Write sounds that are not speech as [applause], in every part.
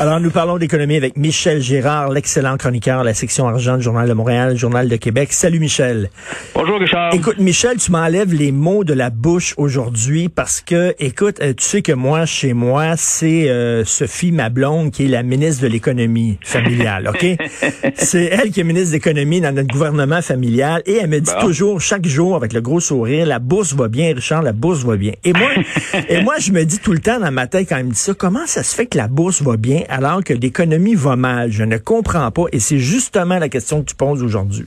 Alors, nous parlons d'économie avec Michel Gérard, l'excellent chroniqueur de la section argent du Journal de Montréal, Journal de Québec. Salut, Michel. Bonjour, Richard. Écoute, Michel, tu m'enlèves les mots de la bouche aujourd'hui parce que, écoute, euh, tu sais que moi, chez moi, c'est euh, Sophie Mablonde qui est la ministre de l'économie familiale, OK? [laughs] c'est elle qui est ministre de l'économie dans notre gouvernement familial et elle me dit toujours, chaque jour, avec le gros sourire, la bourse va bien, Richard, la bourse va bien. Et moi, [laughs] et moi, je me dis tout le temps dans ma tête quand elle me dit ça, comment ça se fait que la bourse va bien? Alors que l'économie va mal? Je ne comprends pas. Et c'est justement la question que tu poses aujourd'hui.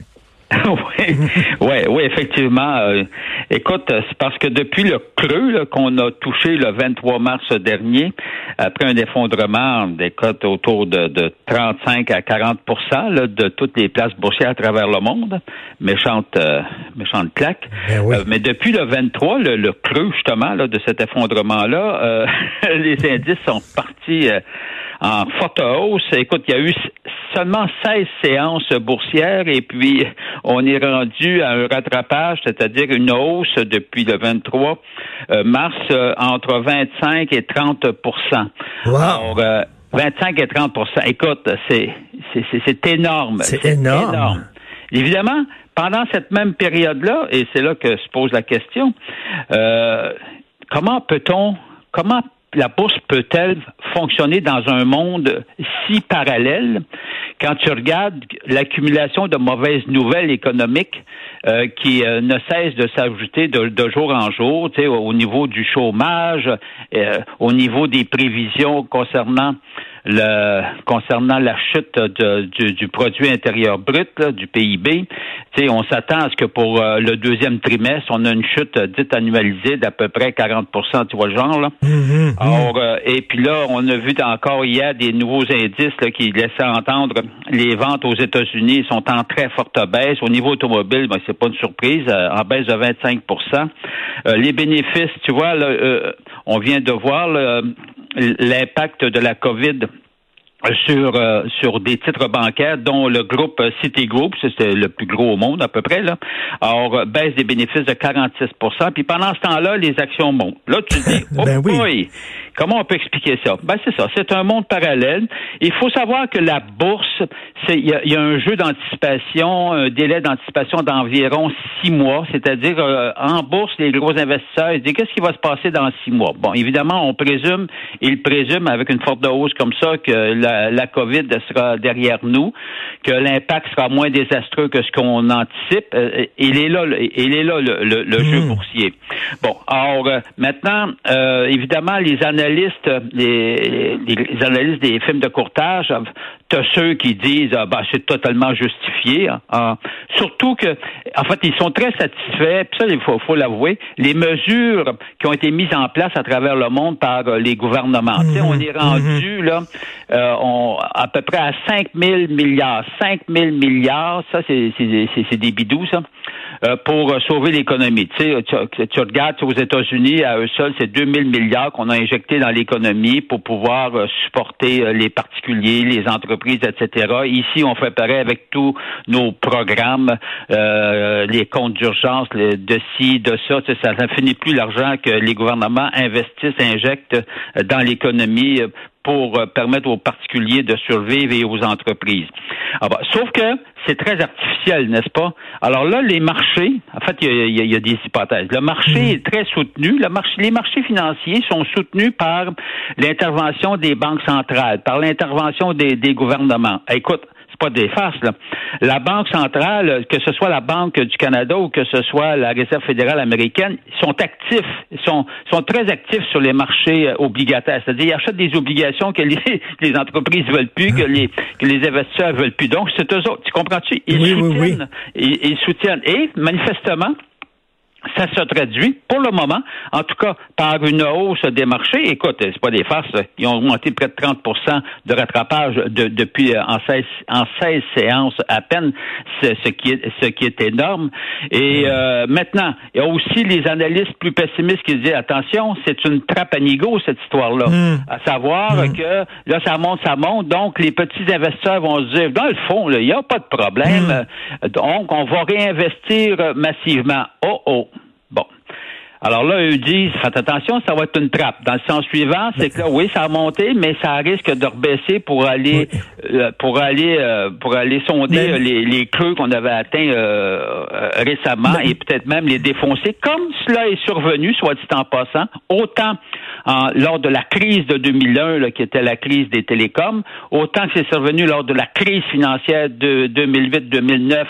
oui, [laughs] ouais, oui, effectivement. Euh, écoute, c'est parce que depuis le creux qu'on a touché le 23 mars dernier, après un effondrement des cotes autour de, 35 à 40% de toutes les places boursières à travers le monde, méchante, euh, méchante claque. Ben oui. Euh, mais depuis le 23, le, creux justement là, de cet effondrement-là, [laughs] les indices sont partis en forte hausse. Écoute, il y a eu seulement 16 séances boursières et puis on est rendu à un rattrapage, c'est-à-dire une hausse depuis le 23 euh, mars euh, entre 25 et 30 Wow. Alors, 25 euh, et 30 Écoute, c'est c'est énorme. C'est énorme. Évidemment, pendant cette même période-là, et c'est là que se pose la question, comment peut-on comment la bourse peut-elle fonctionner dans un monde si parallèle? Quand tu regardes l'accumulation de mauvaises nouvelles économiques euh, qui euh, ne cesse de s'ajouter de, jour en jour, au niveau du chômage, euh, au niveau des prévisions concernant le concernant la chute du, produit intérieur brut du PIB. On s'attend à ce que pour le deuxième trimestre, on a une chute dite annualisée d'à peu près 40% tu vois le genre là. Mm-hmm. Alors, et puis là, on a vu encore hier des nouveaux indices là, qui laissaient entendre les ventes aux États-Unis sont en très forte baisse. Au niveau automobile, ben, c'est pas une surprise, euh, en baisse de 25% euh, Les bénéfices, tu vois, là, euh, on vient de voir l'impact de la COVID sur sur des titres bancaires dont le groupe Citigroup, c'est le plus gros au monde à peu près là. Alors baisse des bénéfices de 46% Puis pendant ce temps-là, les actions montent. Là tu dis [laughs] ben oh oui. Comment on peut expliquer ça? Ben, c'est ça. C'est un monde parallèle. Il faut savoir que la bourse, c'est, il y, a, un jeu d'anticipation, un délai d'anticipation d'environ six mois. C'est-à-dire, euh, en bourse, les gros investisseurs, ils disent qu'est-ce qui va se passer dans six mois? Bon, évidemment, on présume, ils présument avec une forte hausse comme ça que la, la COVID sera derrière nous, que l'impact sera moins désastreux que ce qu'on anticipe. Euh, il est là, il est là le, le, jeu Hmm. boursier. Bon, alors euh, maintenant, évidemment, les analystes analystes, les, les, analystes des films de courtage, t'as ceux qui disent ah, ben, c'est totalement justifié. Hein. surtout que, en fait, ils sont très satisfaits. Puis ça, il faut, faut l'avouer. Les mesures qui ont été mises en place à travers le monde par euh, les gouvernements. on est rendu là, euh, on, à peu près à 5 000 milliards. 5 000 milliards, ça, c'est des bidous, ça. Euh, pour sauver l'économie. Tu, sais, tu, tu regardes aux États-Unis, à eux seuls, c'est 2000 milliards qu'on a injectés dans l'économie pour pouvoir euh, supporter euh, les particuliers, les entreprises, etc. Ici, on fait pareil avec tous nos programmes, les comptes d'urgence, de ci, de ça. Tu sais, ça ne finit plus l'argent que les gouvernements investissent, injectent dans l'économie pour euh, permettre aux particuliers de survivre et aux entreprises. Ah bah, sauf que c'est très artificiel, n'est-ce pas? Alors là, les marchés, en fait, il y, a, des hypothèses. Le marché mm. est très soutenu. Le marché, les marchés financiers sont soutenus par l'intervention des banques centrales, par l'intervention des, des gouvernements. Écoute, pas des farces. Là. La Banque centrale, que ce soit la Banque du Canada ou que ce soit la Réserve fédérale américaine, sont actifs, sont, sont très actifs sur les marchés euh, obligataires. C'est-à-dire, ils achètent des obligations que les, [laughs] les entreprises veulent plus, que les, que les investisseurs veulent plus. Donc, c'est eux autres. Tu comprends-tu? Ils oui, soutiennent. Oui, oui. Ils, ils soutiennent. Et, manifestement, ça se traduit, pour le moment, en tout cas, par une hausse des marchés. Écoute, c'est pas des farces. Ils ont augmenté près de 30% de rattrapage depuis euh, en 16, en 16 séances à peine, ce, qui est, ce qui est énorme. Et euh, maintenant, il y a aussi les analystes plus pessimistes qui disent, attention, c'est une trappe à nigo, cette histoire-là. Hmm. À savoir hmm. que là, ça monte, ça monte. Donc, les petits investisseurs vont se dire, dans le fond, il n'y a pas de problème. Donc, on va réinvestir massivement. Oh, oh. Alors là, eux disent, faites attention, ça va être une trappe. Dans le sens suivant, c'est que là, oui, ça a monté, mais ça risque de rebaisser pour aller euh, pour aller euh, pour aller sonder les, les creux qu'on avait atteints euh, récemment et peut-être même les défoncer, comme cela est survenu, soit dit en passant, autant lors de la crise de 2001, qui était la crise des télécoms, autant que c'est survenu lors de la crise financière de 2008-2009. À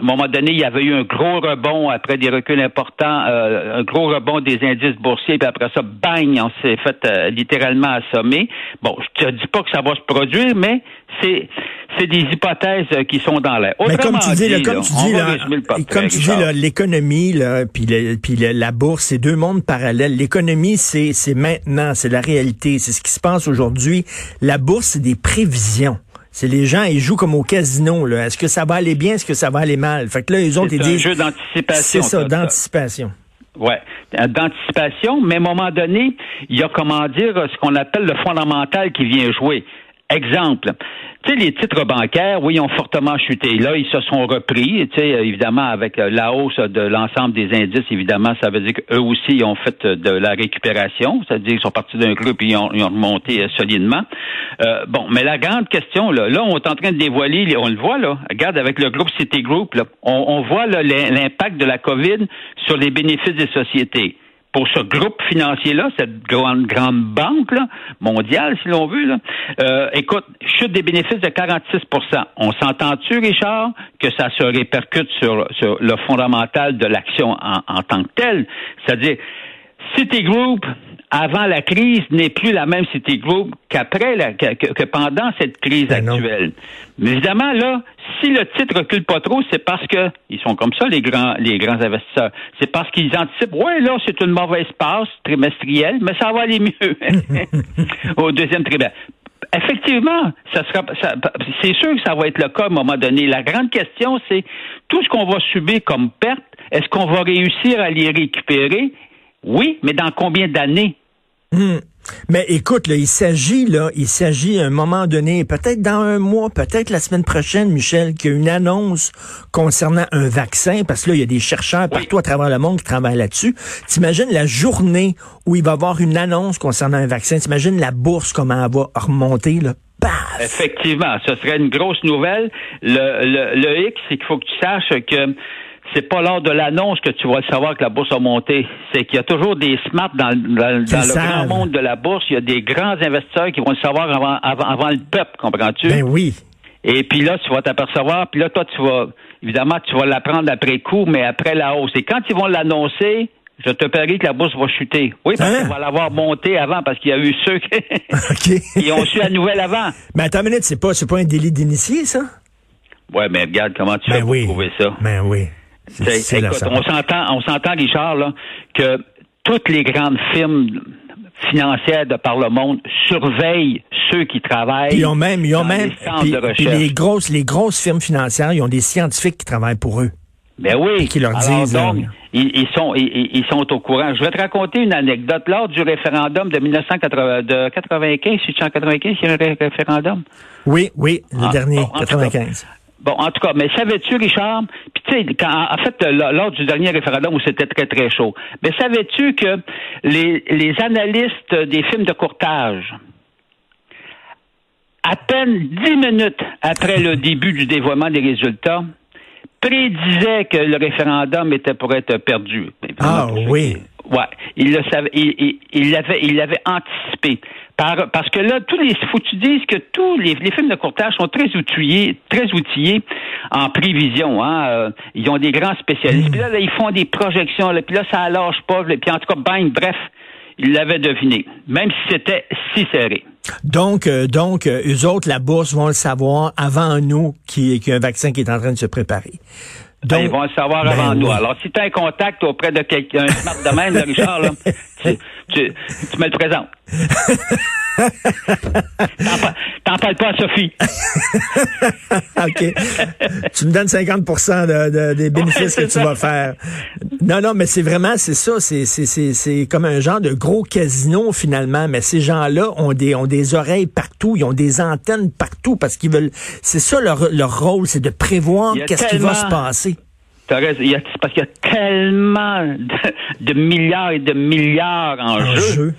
un moment donné, il y avait eu un gros rebond après des reculs importants, un gros rebond des indices boursiers, puis après ça, bang, on s'est fait euh, littéralement assommer. Bon, je te dis pas que ça va se produire, mais c'est c'est des hypothèses euh, qui sont dans l'air. Mais comme tu dis, comme tu dis, comme tu dis, l'économie, puis, puis la bourse, c'est deux mondes parallèles. L'économie, c'est c'est maintenant, c'est la réalité, c'est ce qui se passe aujourd'hui. La bourse, c'est des prévisions. C'est les gens, ils jouent comme au casino. Est-ce que ça va aller bien, est-ce que ça va aller mal? Fait que là, ils ont C'est un jeu d'anticipation. C'est ça, d'anticipation. Ouais, d'anticipation, mais à un moment donné, il y a comment dire ce qu'on appelle le fondamental qui vient jouer. Exemple, tu sais, les titres bancaires, oui, ont fortement chuté. Là, ils se sont repris, tu sais, évidemment, avec euh, la hausse de l'ensemble des indices, évidemment, ça veut dire qu'eux aussi, ils ont fait de la récupération, c'est-à-dire qu'ils sont partis d'un groupe et ils ont, remonté euh, solidement. Euh, bon, mais la grande question, là, là, on est en train de dévoiler, on le voit, là, regarde, avec le groupe Citigroup, là, on, on voit l'impact de la COVID sur les bénéfices des sociétés pour ce groupe financier-là, cette grande, grande banque là, mondiale, si l'on veut, là, euh, écoute, chute des bénéfices de 46% On s'entend-tu, Richard, que ça se répercute sur, sur le fondamental de l'action en, en tant que telle? C'est-à-dire, Citigroup, avant la crise, n'est plus la même Citigroup qu'après, que, que, pendant cette crise ben actuelle. Mais évidemment, là, si le titre recule pas trop, c'est parce que ils sont comme ça, les grands, les grands investisseurs. C'est parce qu'ils anticipent, ouais, là, c'est une mauvaise passe trimestrielle, mais ça va aller mieux [laughs] au deuxième trimestre. Effectivement, ça sera, c'est sûr que ça va être le cas à un moment donné. La grande question, c'est tout ce qu'on va subir comme perte, est-ce qu'on va réussir à les récupérer? Oui, mais dans combien d'années? Hmm. Mais écoute, là, il s'agit, là, il s'agit à un moment donné, peut-être dans un mois, peut-être la semaine prochaine, Michel, qu'il y a une annonce concernant un vaccin, parce que là, il y a des chercheurs partout à travers le monde qui travaillent là-dessus. T'imagines la journée où il va y avoir une annonce concernant un vaccin, t'imagines la bourse, comment elle va remonter, là? Paf! Effectivement, ce serait une grosse nouvelle. Le, le, le X, c'est qu'il faut que tu saches que c'est pas lors de l'annonce que tu vas savoir que la bourse a monté. C'est qu'il y a toujours des smarts dans, le grand monde de la bourse. Il y a des grands investisseurs qui vont le savoir avant, avant, le peuple, comprends-tu? Ben oui. Et puis là, tu vas t'apercevoir, puis là, toi, tu vas, évidemment, tu vas l'apprendre après coup, mais après la hausse. Et quand ils vont l'annoncer, je te parie que la bourse va chuter. Oui, parce hein? qu'on va l'avoir monté avant, parce qu'il y a eu ceux [laughs] [laughs] qui, ont su la nouvelle avant. Mais attends une minute, c'est pas, c'est pas un délit d'initié, ça? Ouais, mais regarde comment tu ben oui. trouver ça. Ben oui on s'entend, on s'entend, Richard, là, que toutes les grandes firmes financières de par le monde surveillent ceux qui travaillent. Ils ont même, ils ont même, les, les grosses, les grosses firmes financières, ils ont des scientifiques qui travaillent pour eux. Ben oui. qui leur disent. Euh, ils, sont, ils, sont au courant. Je vais te raconter une anecdote. Lors du référendum de 1995, si tu en 95, il y a un référendum? Oui, oui, le ah, dernier, 95. Bon, en tout cas, mais savais-tu, Richard, puis tu sais, en fait, lors du dernier référendum où c'était très, très chaud, mais savais-tu que les, les analystes des films de courtage, à peine dix minutes après le début du dévoiement des résultats, prédisaient que le référendum était pour être perdu. Ah oui. Ouais, il le savait, il, il l'avait, il l'avait anticipé. Par, parce que là, tous les, faut que tu dises que tous les, les films de courtage sont très outillés, très outillés en prévision. Hein, euh, ils ont des grands spécialistes. Puis là, ils font des projections. Là, puis là, ça lâche pas. puis en tout cas, bang, bref, ils l'avaient deviné, même si c'était si serré. Donc, euh, donc, euh, eux autres, la bourse vont le savoir avant nous qu'il y, a un vaccin qui est en train de se préparer. Ben, ils vont le savoir ben avant oui. nous. Alors, si tu as un contact auprès de quelqu'un, un smart là, Richard, là, [laughs] tu, tu, tu me le présentes. [laughs] T'en pa- T'en parles pas à Sophie. [laughs] OK. tu me donnes 50 de, de- des bénéfices Ouais, que tu ça. vas faire. Non, non, mais c'est vraiment, c'est ça. C'est, c'est, c'est, c'est comme un genre de gros casino, finalement. Mais ces gens-là ont des, ont des oreilles partout. Ils ont des antennes partout parce qu'ils veulent. C'est ça leur, leur rôle, c'est de prévoir qu'est-ce qui va se passer. T'as raison. Il y a- c'est parce qu'il y a tellement de, de milliards et de milliards en, En jeu, jeu.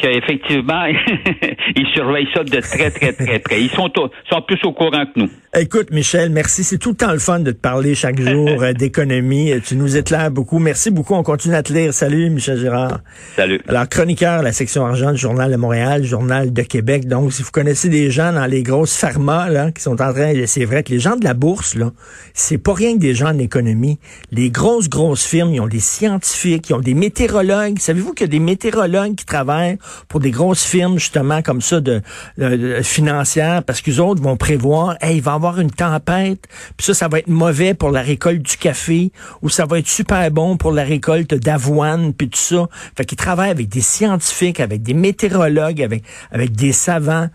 Qu'effectivement, [laughs] ils surveillent ça de très, très, très près. Ils sont, au- sont plus au courant que nous. Écoute, Michel, merci. C'est tout le temps le fun de te parler chaque jour [laughs] euh, d'économie. Tu nous éclaires beaucoup. Merci beaucoup. On continue à te lire. Salut, Michel Girard. Salut. Alors, chroniqueur la section argent du Journal de Montréal, Journal de Québec. Donc, si vous connaissez des gens dans les grosses pharma, là, qui sont en train, c'est vrai que les gens de la bourse, là, c'est pas rien que des gens en économie. Les grosses, grosses firmes, ils ont des scientifiques, ils ont des météorologues. Savez-vous qu'il y a des météorologues qui travaillent pour des grosses firmes, justement, comme ça, de, de- de- financières, parce qu'ils autres vont prévoir, hey, il va y avoir une tempête, puis ça, ça va être mauvais pour la récolte du café, ou ça va être super bon pour la récolte d'avoine, puis tout ça. Fait qu'ils travaillent avec des scientifiques, avec des météorologues, avec, avec des savants.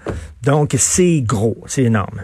Donc, c'est gros, c'est énorme.